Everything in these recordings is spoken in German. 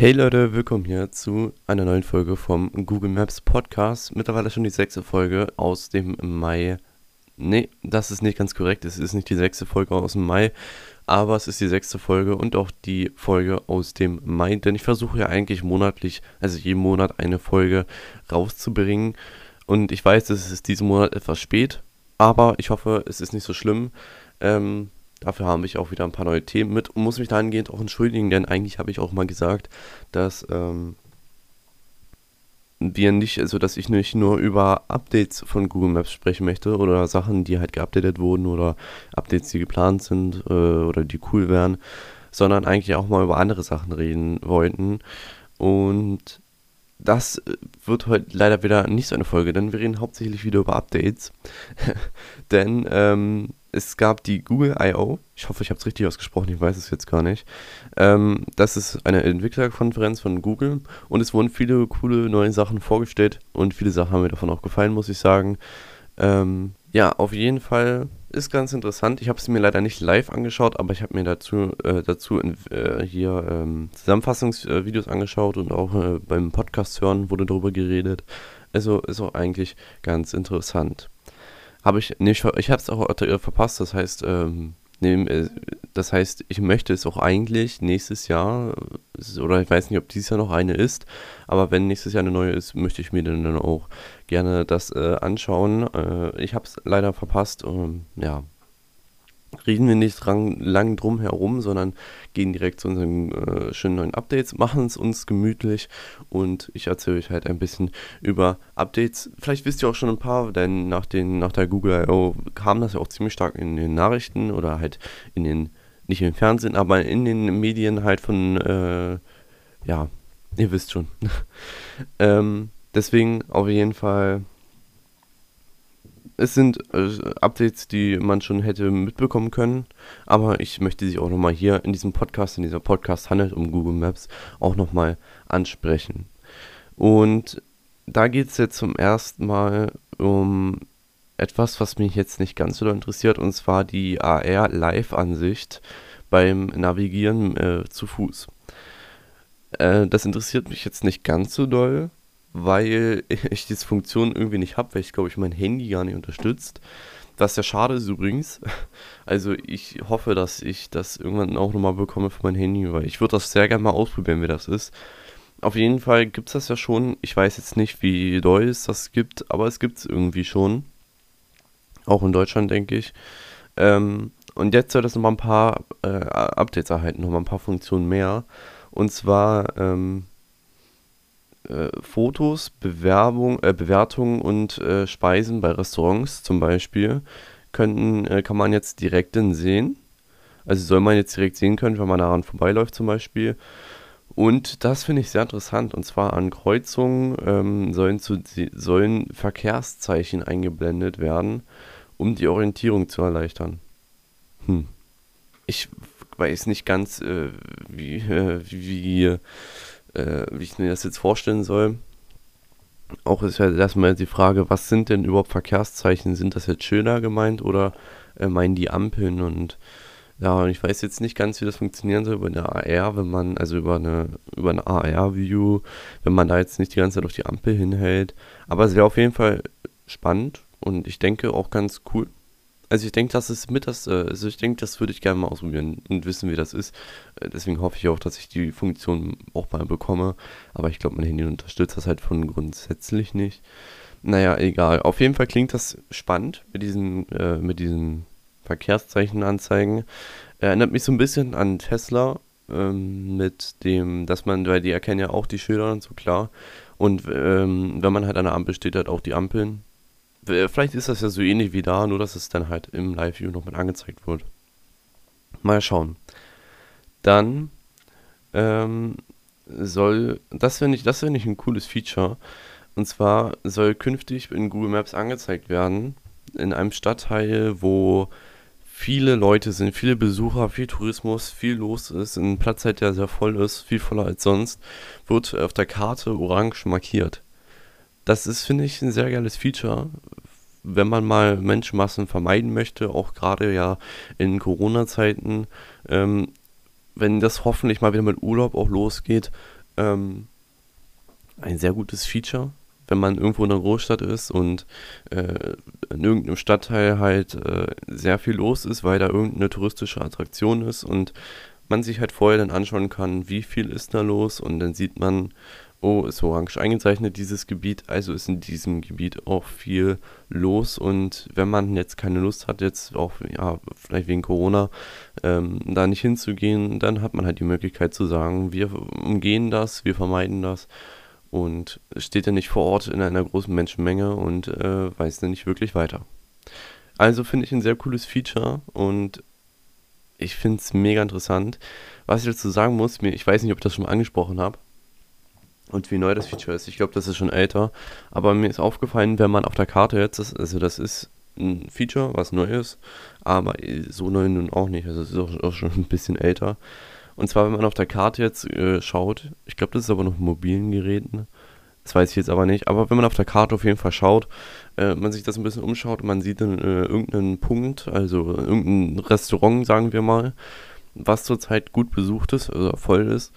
Hey Leute, willkommen hier zu einer neuen Folge vom Google Maps Podcast. Mittlerweile schon die sechste Folge aus dem Mai. Nee, das ist nicht ganz korrekt. Es ist nicht die sechste Folge aus dem Mai, aber es ist die sechste Folge und auch die Folge aus dem Mai. Denn ich versuche ja eigentlich monatlich, also jeden Monat eine Folge rauszubringen. Und ich weiß, es ist diesen Monat etwas spät, aber ich hoffe, es ist nicht so schlimm. Ähm, Dafür habe ich auch wieder ein paar neue Themen mit und muss mich dahingehend auch entschuldigen, denn eigentlich habe ich auch mal gesagt, dass ähm, wir nicht, also dass ich nicht nur über Updates von Google Maps sprechen möchte oder Sachen, die halt geupdatet wurden oder Updates, die geplant sind äh, oder die cool wären, sondern eigentlich auch mal über andere Sachen reden wollten. Und das wird heute leider wieder nicht so eine Folge, denn wir reden hauptsächlich wieder über Updates. denn ähm, es gab die Google I.O., ich hoffe, ich habe es richtig ausgesprochen, ich weiß es jetzt gar nicht. Ähm, das ist eine Entwicklerkonferenz von Google und es wurden viele coole neue Sachen vorgestellt und viele Sachen haben mir davon auch gefallen, muss ich sagen. Ähm, ja, auf jeden Fall ist ganz interessant. Ich habe es mir leider nicht live angeschaut, aber ich habe mir dazu, äh, dazu in, äh, hier ähm, Zusammenfassungsvideos angeschaut und auch äh, beim Podcast hören wurde darüber geredet. Also ist auch eigentlich ganz interessant. Habe ich, nee, ich, ich habe es auch äh, verpasst, das heißt, ähm, nee, äh, das heißt, ich möchte es auch eigentlich nächstes Jahr, äh, oder ich weiß nicht, ob dieses Jahr noch eine ist, aber wenn nächstes Jahr eine neue ist, möchte ich mir dann auch gerne das äh, anschauen. Äh, ich habe es leider verpasst, ähm, ja, reden wir nicht dran, lang drum herum, sondern gehen direkt zu unseren äh, schönen neuen Updates, machen es uns gemütlich und ich erzähle euch halt ein bisschen über Updates. Vielleicht wisst ihr auch schon ein paar, denn nach, den, nach der Google I.O. kam das ja auch ziemlich stark in den Nachrichten oder halt in den, nicht im Fernsehen, aber in den Medien halt von, äh, ja, ihr wisst schon. ähm, deswegen auf jeden Fall es sind äh, Updates, die man schon hätte mitbekommen können, aber ich möchte sie auch nochmal hier in diesem Podcast, in dieser Podcast handelt um Google Maps, auch nochmal ansprechen. Und da geht es jetzt zum ersten Mal um etwas, was mich jetzt nicht ganz so interessiert, und zwar die AR-Live-Ansicht beim Navigieren äh, zu Fuß. Äh, das interessiert mich jetzt nicht ganz so doll, weil ich diese Funktion irgendwie nicht habe, weil ich glaube ich mein Handy gar nicht unterstützt. Was ja schade ist übrigens. Also ich hoffe, dass ich das irgendwann auch nochmal bekomme für mein Handy, weil ich würde das sehr gerne mal ausprobieren, wie das ist. Auf jeden Fall gibt es das ja schon. Ich weiß jetzt nicht, wie doll es das gibt, aber es gibt es irgendwie schon. Auch in Deutschland, denke ich. Ähm, und jetzt soll das nochmal ein paar äh, Updates erhalten, nochmal ein paar Funktionen mehr. Und zwar ähm, äh, Fotos, Bewerbung, äh, Bewertungen und äh, Speisen bei Restaurants zum Beispiel könnten, äh, kann man jetzt direkt sehen. Also soll man jetzt direkt sehen können, wenn man daran vorbeiläuft zum Beispiel. Und das finde ich sehr interessant. Und zwar an Kreuzungen ähm, sollen, zu, sollen Verkehrszeichen eingeblendet werden, um die Orientierung zu erleichtern. Hm. Ich weiß nicht ganz, äh, wie, wie äh, wie ich mir das jetzt vorstellen soll. Auch ist ja erstmal die Frage, was sind denn überhaupt Verkehrszeichen? Sind das jetzt schöner gemeint oder äh, meinen die Ampeln? Und ja, ich weiß jetzt nicht ganz, wie das funktionieren soll über eine AR, wenn man, also über eine, über eine AR-View, wenn man da jetzt nicht die ganze Zeit auf die Ampel hinhält. Aber es wäre auf jeden Fall spannend und ich denke auch ganz cool. Also ich denke, das ist mit das, äh, also ich denke, das würde ich gerne mal ausprobieren und wissen, wie das ist. Äh, deswegen hoffe ich auch, dass ich die Funktion auch mal bekomme. Aber ich glaube, mein Handy unterstützt das halt von grundsätzlich nicht. Naja, egal. Auf jeden Fall klingt das spannend mit diesen, äh, mit diesen Verkehrszeichenanzeigen. Erinnert mich so ein bisschen an Tesla ähm, mit dem, dass man, weil die erkennen ja auch die Schilder und so klar. Und ähm, wenn man halt an der Ampel steht, halt auch die Ampeln Vielleicht ist das ja so ähnlich wie da, nur dass es dann halt im Live-View noch mit angezeigt wird. Mal schauen. Dann ähm, soll, das finde ich, das ich ein cooles Feature. Und zwar soll künftig in Google Maps angezeigt werden, in einem Stadtteil, wo viele Leute sind, viele Besucher, viel Tourismus, viel los ist, ein Platz halt, der sehr voll ist, viel voller als sonst, wird auf der Karte orange markiert. Das ist, finde ich, ein sehr geiles Feature, wenn man mal Menschenmassen vermeiden möchte, auch gerade ja in Corona-Zeiten, ähm, wenn das hoffentlich mal wieder mit Urlaub auch losgeht, ähm, ein sehr gutes Feature, wenn man irgendwo in einer Großstadt ist und äh, in irgendeinem Stadtteil halt äh, sehr viel los ist, weil da irgendeine touristische Attraktion ist und man sich halt vorher dann anschauen kann, wie viel ist da los und dann sieht man, oh, ist orange eingezeichnet dieses Gebiet, also ist in diesem Gebiet auch viel los und wenn man jetzt keine Lust hat, jetzt auch, ja, vielleicht wegen Corona, ähm, da nicht hinzugehen, dann hat man halt die Möglichkeit zu sagen, wir umgehen das, wir vermeiden das und steht ja nicht vor Ort in einer großen Menschenmenge und äh, weiß dann nicht wirklich weiter. Also finde ich ein sehr cooles Feature und ich finde es mega interessant. Was ich dazu sagen muss, mir, ich weiß nicht, ob ich das schon mal angesprochen habe und wie neu das Feature ist. Ich glaube, das ist schon älter, aber mir ist aufgefallen, wenn man auf der Karte jetzt, ist, also das ist ein Feature, was neu ist, aber so neu nun auch nicht. Also es ist auch, auch schon ein bisschen älter. Und zwar, wenn man auf der Karte jetzt äh, schaut, ich glaube, das ist aber noch mobilen Geräten, das weiß ich jetzt aber nicht, aber wenn man auf der Karte auf jeden Fall schaut, äh, man sich das ein bisschen umschaut und man sieht dann äh, irgendeinen Punkt, also irgendein Restaurant, sagen wir mal, was zurzeit gut besucht ist, also voll ist,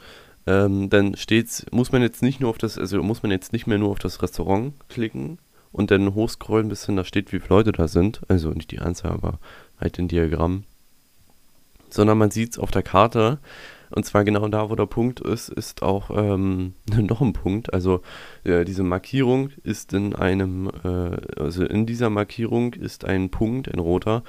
ähm, dann steht's, muss man jetzt nicht nur auf das, also muss man jetzt nicht mehr nur auf das Restaurant klicken und dann hochscrollen, bis hin da steht, wie viele Leute da sind, also nicht die Anzahl, aber halt den Diagramm sondern man sieht es auf der Karte. Und zwar genau da, wo der Punkt ist, ist auch ähm, noch ein Punkt. Also äh, diese Markierung ist in einem, äh, also in dieser Markierung ist ein Punkt, ein roter,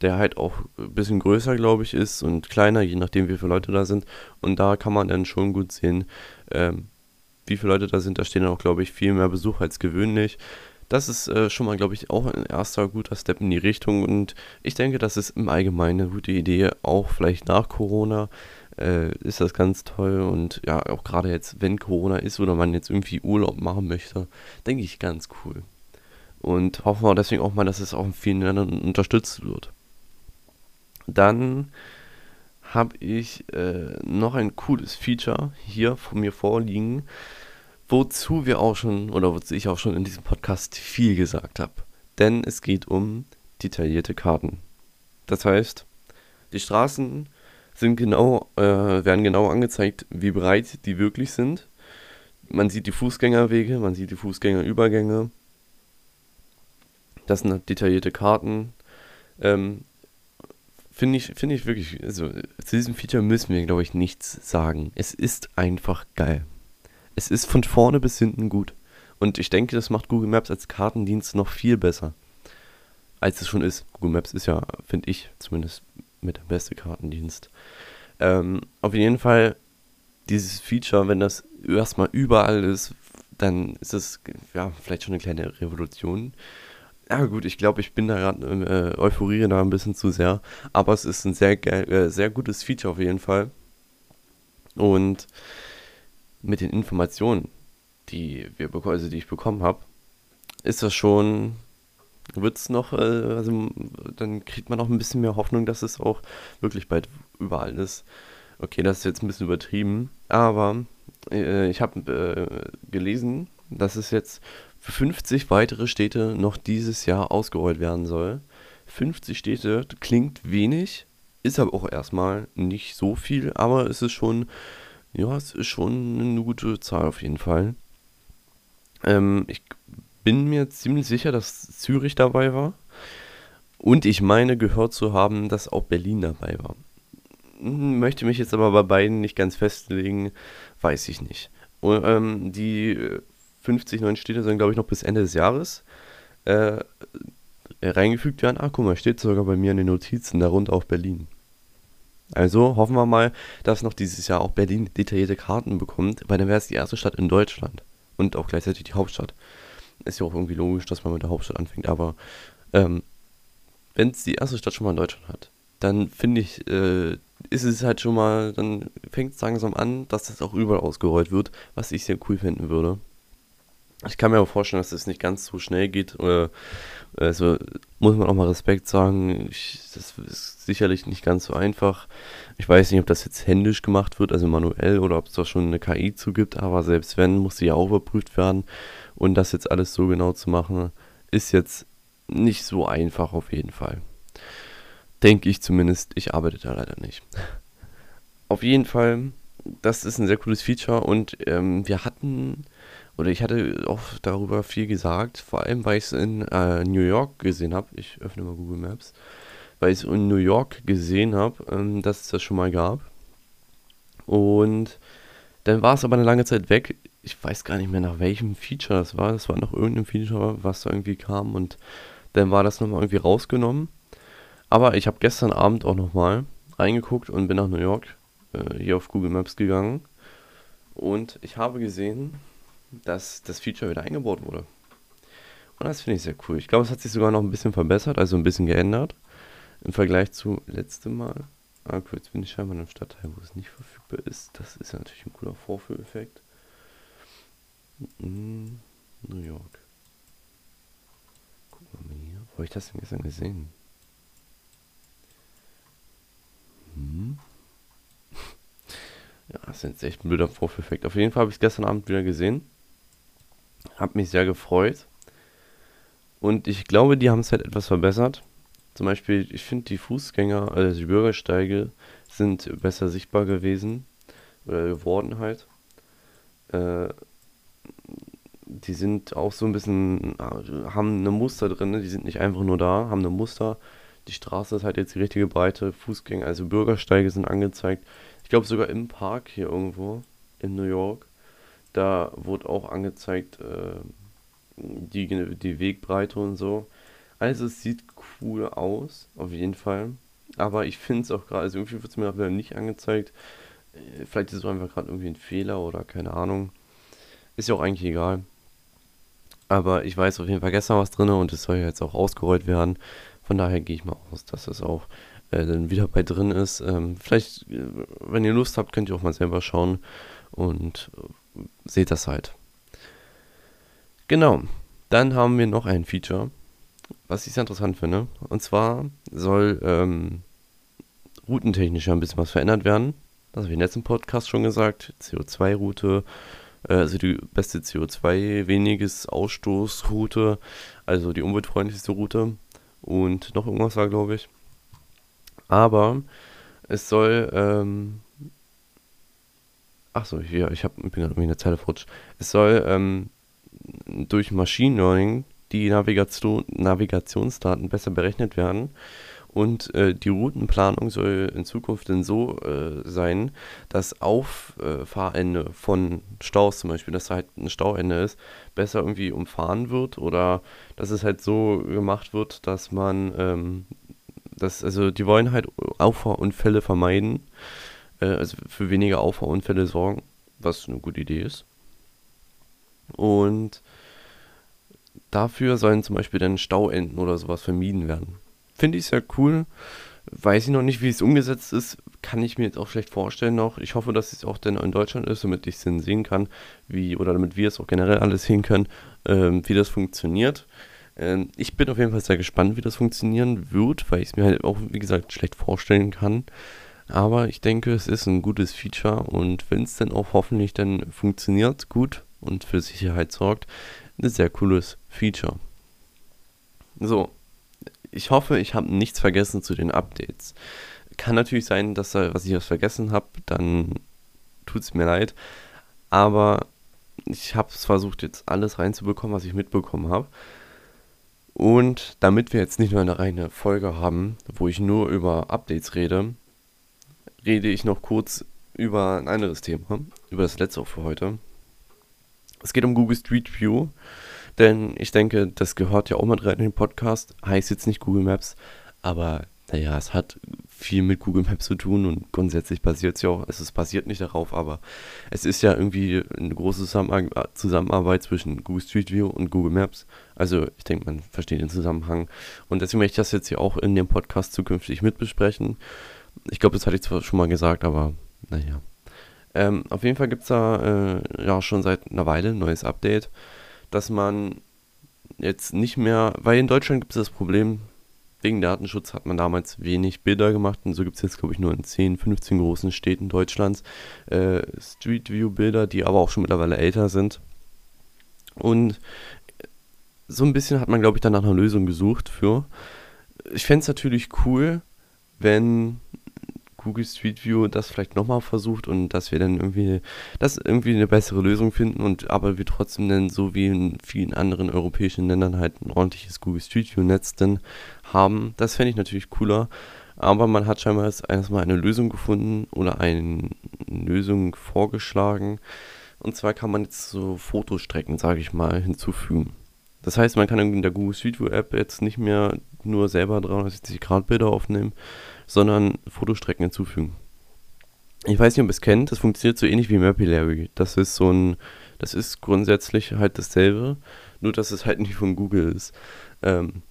der halt auch ein bisschen größer, glaube ich, ist und kleiner, je nachdem, wie viele Leute da sind. Und da kann man dann schon gut sehen, ähm, wie viele Leute da sind. Da stehen auch, glaube ich, viel mehr Besucher als gewöhnlich. Das ist äh, schon mal, glaube ich, auch ein erster guter Step in die Richtung und ich denke, das ist im Allgemeinen eine gute Idee, auch vielleicht nach Corona äh, ist das ganz toll und ja, auch gerade jetzt, wenn Corona ist oder man jetzt irgendwie Urlaub machen möchte, denke ich ganz cool. Und hoffen wir deswegen auch mal, dass es auch in vielen Ländern unterstützt wird. Dann habe ich äh, noch ein cooles Feature hier von mir vorliegen wozu wir auch schon, oder wozu ich auch schon in diesem Podcast viel gesagt habe. Denn es geht um detaillierte Karten. Das heißt, die Straßen sind genau, äh, werden genau angezeigt, wie breit die wirklich sind. Man sieht die Fußgängerwege, man sieht die Fußgängerübergänge. Das sind halt detaillierte Karten. Ähm, Finde ich, find ich wirklich, also zu diesem Feature müssen wir, glaube ich, nichts sagen. Es ist einfach geil es ist von vorne bis hinten gut. Und ich denke, das macht Google Maps als Kartendienst noch viel besser, als es schon ist. Google Maps ist ja, finde ich, zumindest mit der beste Kartendienst. Ähm, auf jeden Fall, dieses Feature, wenn das erstmal überall ist, dann ist es ja vielleicht schon eine kleine Revolution. Ja gut, ich glaube, ich bin da gerade, äh, euphoriere da ein bisschen zu sehr, aber es ist ein sehr, äh, sehr gutes Feature auf jeden Fall. Und mit den Informationen, die wir also die ich bekommen habe, ist das schon, wird es noch, äh, also dann kriegt man auch ein bisschen mehr Hoffnung, dass es auch wirklich bald überall ist. Okay, das ist jetzt ein bisschen übertrieben, aber äh, ich habe äh, gelesen, dass es jetzt für 50 weitere Städte noch dieses Jahr ausgerollt werden soll. 50 Städte klingt wenig, ist aber auch erstmal nicht so viel, aber es ist schon ja, es ist schon eine gute Zahl auf jeden Fall. Ähm, ich bin mir ziemlich sicher, dass Zürich dabei war. Und ich meine gehört zu haben, dass auch Berlin dabei war. Hm, möchte mich jetzt aber bei beiden nicht ganz festlegen, weiß ich nicht. Und, ähm, die 50 neuen Städte sollen, glaube ich, noch bis Ende des Jahres äh, reingefügt werden. Ah, guck mal, steht sogar bei mir in den Notizen, darunter auch Berlin. Also hoffen wir mal, dass noch dieses Jahr auch Berlin detaillierte Karten bekommt, weil dann wäre es die erste Stadt in Deutschland und auch gleichzeitig die Hauptstadt. Ist ja auch irgendwie logisch, dass man mit der Hauptstadt anfängt, aber ähm, wenn es die erste Stadt schon mal in Deutschland hat, dann finde ich, äh, ist es halt schon mal, dann fängt es langsam an, dass das auch überall ausgerollt wird, was ich sehr cool finden würde. Ich kann mir aber vorstellen, dass es das nicht ganz so schnell geht. Also muss man auch mal Respekt sagen. Ich, das ist sicherlich nicht ganz so einfach. Ich weiß nicht, ob das jetzt händisch gemacht wird, also manuell, oder ob es da schon eine KI zugibt. Aber selbst wenn, muss sie ja auch überprüft werden. Und das jetzt alles so genau zu machen, ist jetzt nicht so einfach auf jeden Fall. Denke ich zumindest. Ich arbeite da leider nicht. Auf jeden Fall das ist ein sehr cooles Feature und ähm, wir hatten, oder ich hatte auch darüber viel gesagt, vor allem weil ich es in äh, New York gesehen habe. Ich öffne mal Google Maps. Weil ich es in New York gesehen habe, ähm, dass es das schon mal gab. Und dann war es aber eine lange Zeit weg. Ich weiß gar nicht mehr nach welchem Feature das war. Das war noch irgendein Feature, was da irgendwie kam und dann war das nochmal irgendwie rausgenommen. Aber ich habe gestern Abend auch nochmal reingeguckt und bin nach New York äh, hier auf Google Maps gegangen. Und ich habe gesehen, dass das Feature wieder eingebaut wurde. Und das finde ich sehr cool. Ich glaube, es hat sich sogar noch ein bisschen verbessert, also ein bisschen geändert im Vergleich zu letztem Mal. Ah, okay, jetzt bin ich scheinbar in einem Stadtteil, wo es nicht verfügbar ist. Das ist natürlich ein cooler Vorführeffekt. Mm, New York. Gucken wir mal hier. Wo habe ich das denn gestern gesehen? Hm. Ja, das ist jetzt echt ein blöder Vorführeffekt. Auf jeden Fall habe ich es gestern Abend wieder gesehen. Hab mich sehr gefreut. Und ich glaube, die haben es halt etwas verbessert. Zum Beispiel, ich finde die Fußgänger, also die Bürgersteige, sind besser sichtbar gewesen. Oder geworden halt. Äh, die sind auch so ein bisschen, haben eine Muster drin, ne? die sind nicht einfach nur da, haben eine Muster. Die Straße ist halt jetzt die richtige Breite, Fußgänger, also Bürgersteige sind angezeigt. Ich glaube sogar im Park hier irgendwo in New York, da wurde auch angezeigt äh, die, die Wegbreite und so. Also es sieht cool aus, auf jeden Fall. Aber ich finde es auch gerade, also irgendwie wird es mir auch wieder nicht angezeigt. Äh, vielleicht ist es einfach gerade irgendwie ein Fehler oder keine Ahnung. Ist ja auch eigentlich egal. Aber ich weiß auf jeden Fall gestern was drin und es soll ja jetzt auch ausgerollt werden. Von daher gehe ich mal aus, dass es auch äh, dann wieder bei drin ist. Ähm, vielleicht, äh, wenn ihr Lust habt, könnt ihr auch mal selber schauen und äh, seht das halt. Genau. Dann haben wir noch ein Feature, was ich sehr interessant finde. Und zwar soll ähm, routentechnisch ein bisschen was verändert werden. Das habe ich im letzten Podcast schon gesagt. CO2-Route, äh, also die beste CO2 weniges Ausstoßroute, also die umweltfreundlichste Route. Und noch irgendwas war, glaube ich. Aber es soll, ähm, ach so, hier, ich hab, bin gerade irgendwie in der Zeile verrutscht. Es soll ähm, durch Machine Learning die Navigation, Navigationsdaten besser berechnet werden. Und äh, die Routenplanung soll in Zukunft dann so äh, sein, dass Auffahrende äh, von Staus zum Beispiel, dass da halt ein Stauende ist, besser irgendwie umfahren wird oder dass es halt so gemacht wird, dass man ähm, das, also die wollen halt Auffahrunfälle vermeiden, äh, also für weniger Auffahrunfälle sorgen, was eine gute Idee ist. Und dafür sollen zum Beispiel dann Stauenden oder sowas vermieden werden. Finde ich sehr cool. Weiß ich noch nicht, wie es umgesetzt ist, kann ich mir jetzt auch schlecht vorstellen noch. Ich hoffe, dass es auch dann in Deutschland ist, damit ich es dann sehen kann, wie, oder damit wir es auch generell alles sehen können, ähm, wie das funktioniert. Ähm, ich bin auf jeden Fall sehr gespannt, wie das funktionieren wird, weil ich es mir halt auch, wie gesagt, schlecht vorstellen kann. Aber ich denke, es ist ein gutes Feature und wenn es dann auch hoffentlich dann funktioniert gut und für Sicherheit sorgt, ein sehr cooles Feature. So, ich hoffe, ich habe nichts vergessen zu den Updates. Kann natürlich sein, dass da, was ich was vergessen habe, dann tut es mir leid. Aber ich habe es versucht, jetzt alles reinzubekommen, was ich mitbekommen habe. Und damit wir jetzt nicht nur eine reine Folge haben, wo ich nur über Updates rede, rede ich noch kurz über ein anderes Thema, über das letzte auch für heute. Es geht um Google Street View, denn ich denke, das gehört ja auch mit rein in den Podcast. Heißt jetzt nicht Google Maps, aber naja, es hat viel mit Google Maps zu tun und grundsätzlich basiert es ja auch, also es basiert nicht darauf, aber es ist ja irgendwie eine große Zusammenarbeit zwischen Google Street View und Google Maps. Also ich denke, man versteht den Zusammenhang. Und deswegen möchte ich das jetzt hier auch in dem Podcast zukünftig mitbesprechen. Ich glaube, das hatte ich zwar schon mal gesagt, aber naja. Ähm, auf jeden Fall gibt es da äh, ja schon seit einer Weile ein neues Update, dass man jetzt nicht mehr, weil in Deutschland gibt es das Problem, wegen Datenschutz hat man damals wenig Bilder gemacht und so gibt es jetzt, glaube ich, nur in 10, 15 großen Städten Deutschlands äh, Street View Bilder, die aber auch schon mittlerweile älter sind. Und so ein bisschen hat man, glaube ich, dann nach einer Lösung gesucht für. Ich fände es natürlich cool, wenn Google Street View das vielleicht nochmal versucht und dass wir dann irgendwie, das irgendwie eine bessere Lösung finden und aber wir trotzdem dann so wie in vielen anderen europäischen Ländern halt ein ordentliches Google Street View Netz dann haben. Das fände ich natürlich cooler. Aber man hat scheinbar erstmal eine Lösung gefunden oder eine Lösung vorgeschlagen. Und zwar kann man jetzt so Fotostrecken, sage ich mal, hinzufügen. Das heißt, man kann in der Google Street View App jetzt nicht mehr nur selber 360 Grad Bilder aufnehmen, sondern Fotostrecken hinzufügen. Ich weiß nicht, ob ihr es kennt, das funktioniert so ähnlich wie Mapillary. Das ist so ein, das ist grundsätzlich halt dasselbe, nur dass es halt nicht von Google ist. Ähm,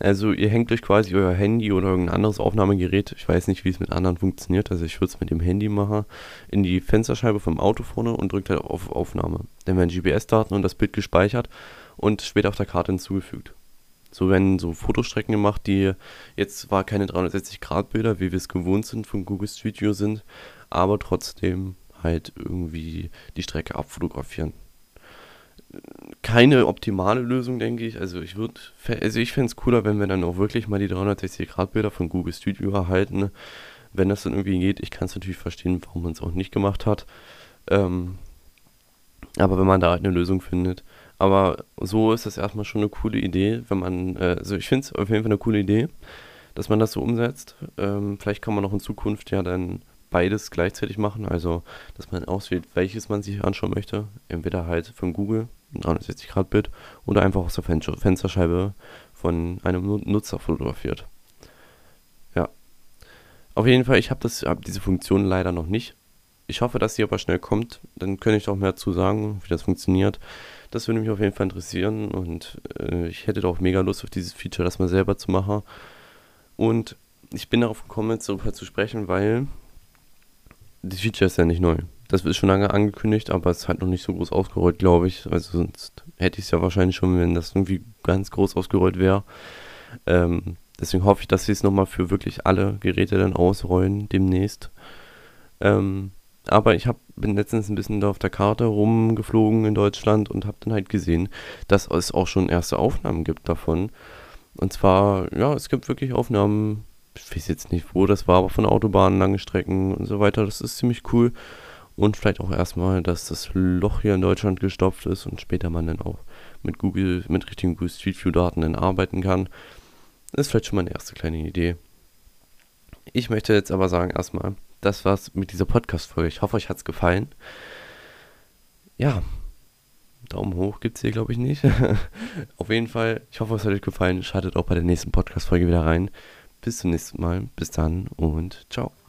also ihr hängt euch quasi euer Handy oder irgendein anderes Aufnahmegerät, ich weiß nicht, wie es mit anderen funktioniert, also ich würde es mit dem Handy machen, in die Fensterscheibe vom Auto vorne und drückt halt auf Aufnahme. Dann werden GPS-Daten und das Bild gespeichert und später auf der Karte hinzugefügt. So werden so Fotostrecken gemacht, die jetzt zwar keine 360-Grad-Bilder, wie wir es gewohnt sind von Google Street View sind, aber trotzdem halt irgendwie die Strecke abfotografieren. Keine optimale Lösung, denke ich. Also ich würde, also ich fände es cooler, wenn wir dann auch wirklich mal die 360-Grad-Bilder von Google Street View erhalten. Wenn das dann irgendwie geht, ich kann es natürlich verstehen, warum man es auch nicht gemacht hat. Ähm, aber wenn man da halt eine Lösung findet, aber so ist das erstmal schon eine coole Idee, wenn man, äh, also ich finde es auf jeden Fall eine coole Idee, dass man das so umsetzt. Ähm, vielleicht kann man auch in Zukunft ja dann beides gleichzeitig machen, also dass man auswählt, welches man sich anschauen möchte. Entweder halt von Google, ein 360-Grad-Bild, oder einfach aus der Fen Fensterscheibe von einem Nutzer fotografiert. Ja. Auf jeden Fall, ich habe hab diese Funktion leider noch nicht. Ich hoffe, dass sie aber schnell kommt. Dann könnte ich auch mehr dazu sagen, wie das funktioniert. Das würde mich auf jeden Fall interessieren und äh, ich hätte auch mega Lust auf dieses Feature, das mal selber zu machen. Und ich bin darauf gekommen, jetzt darüber zu sprechen, weil das Feature ist ja nicht neu. Das ist schon lange angekündigt, aber es halt noch nicht so groß ausgerollt, glaube ich. Also sonst hätte ich es ja wahrscheinlich schon, wenn das irgendwie ganz groß ausgerollt wäre. Ähm, deswegen hoffe ich, dass sie es nochmal für wirklich alle Geräte dann ausrollen demnächst. Ähm, aber ich hab, bin letztens ein bisschen da auf der Karte rumgeflogen in Deutschland und habe dann halt gesehen, dass es auch schon erste Aufnahmen gibt davon. Und zwar, ja, es gibt wirklich Aufnahmen, ich weiß jetzt nicht, wo das war, aber von Autobahnen, lange Strecken und so weiter. Das ist ziemlich cool. Und vielleicht auch erstmal, dass das Loch hier in Deutschland gestopft ist und später man dann auch mit Google, mit richtigen Google Street View Daten dann arbeiten kann. Das ist vielleicht schon mal eine erste kleine Idee. Ich möchte jetzt aber sagen, erstmal, das war's mit dieser Podcast-Folge. Ich hoffe, euch hat's gefallen. Ja, Daumen hoch gibt's hier, glaube ich, nicht. Auf jeden Fall, ich hoffe, es hat euch gefallen. Schaltet auch bei der nächsten Podcast-Folge wieder rein. Bis zum nächsten Mal. Bis dann und ciao.